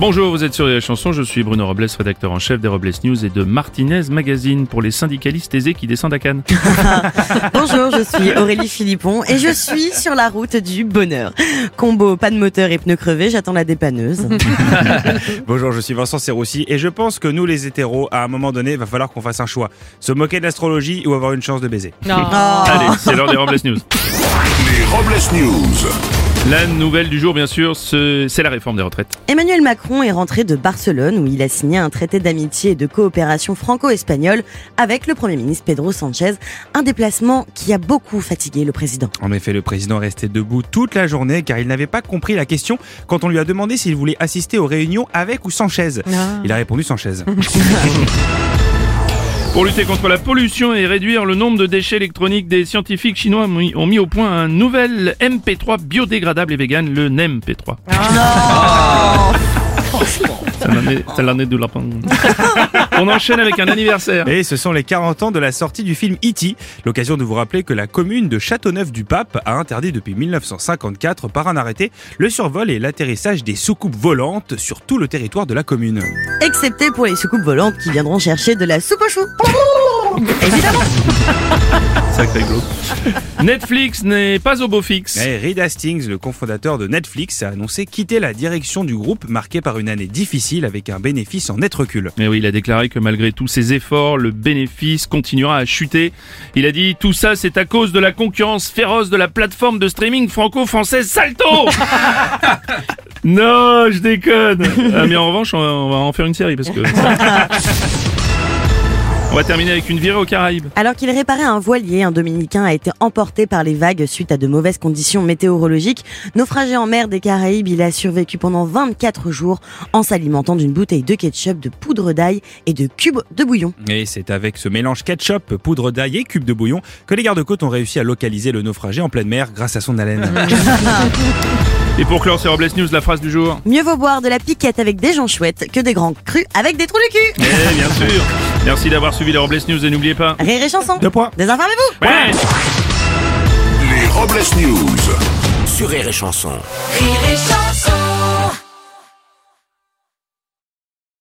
Bonjour, vous êtes sur les chansons, je suis Bruno Robles, rédacteur en chef des Robles News et de Martinez Magazine pour les syndicalistes aisés qui descendent à Cannes. Bonjour, je suis Aurélie Philippon et je suis sur la route du bonheur. Combo, pas de moteur et pneus crevés, j'attends la dépanneuse. Bonjour, je suis Vincent Serroussi et je pense que nous les hétéros, à un moment donné, va falloir qu'on fasse un choix. Se moquer de l'astrologie ou avoir une chance de baiser. Oh. Allez, c'est l'heure des Robles News. Les Robles News. La nouvelle du jour, bien sûr, ce- c'est la réforme des retraites. Emmanuel Macron est rentré de Barcelone où il a signé un traité d'amitié et de coopération franco-espagnole avec le Premier ministre Pedro Sanchez, un déplacement qui a beaucoup fatigué le président. En effet, le président est resté debout toute la journée car il n'avait pas compris la question quand on lui a demandé s'il voulait assister aux réunions avec ou sans chaise. Il a répondu sans chaise. Pour lutter contre la pollution et réduire le nombre de déchets électroniques, des scientifiques chinois ont mis- au point un nouvel MP3 biodégradable et vegan, le NEMP3. Ça l'en est- ça l'en est de la pomme. On enchaîne avec un anniversaire. Et ce sont les 40 ans de la sortie du film E.T. L'occasion de vous rappeler que la commune de Châteauneuf-du-Pape a interdit depuis 1954 par un arrêté le survol et l'atterrissage des soucoupes volantes sur tout le territoire de la commune. Excepté pour les soucoupes volantes qui viendront chercher de la soupe aux choux. Évidemment. Sacré glauque. Netflix n'est pas au beau fixe. Et Reed Hastings, le cofondateur de Netflix, a annoncé quitter la direction du groupe marquée par une année difficile avec un bénéfice en net recul. Mais oui, il a déclaré que malgré tous ses efforts, le bénéfice continuera à chuter. Il a dit tout ça c'est à cause de la concurrence féroce de la plateforme de streaming franco-française Salto Non, je déconne Ah, Mais en revanche, on va, on va en faire une série parce que... On va terminer avec une virée aux Caraïbes. Alors qu'il réparait un voilier, un Dominicain a été emporté par les vagues suite à de mauvaises conditions météorologiques. Naufragé en mer des Caraïbes, il a survécu pendant 24 jours en s'alimentant d'une bouteille de ketchup, de poudre d'ail et de cubes de bouillon. Et c'est avec ce mélange ketchup, poudre d'ail et cube de bouillon que les gardes-côtes ont réussi à localiser le naufragé en pleine mer grâce à son haleine. Et pour clore ces Robles News, la phrase du jour. Mieux vaut boire de la piquette avec des gens chouettes que des grands crus avec des trous de cul. Eh bien sûr Merci d'avoir suivi les Robles News et n'oubliez pas... Rire et chanson. Deux points. Désinformez-vous. Ouais Les Robles News. Sur Rire et Chanson. Rire et chanson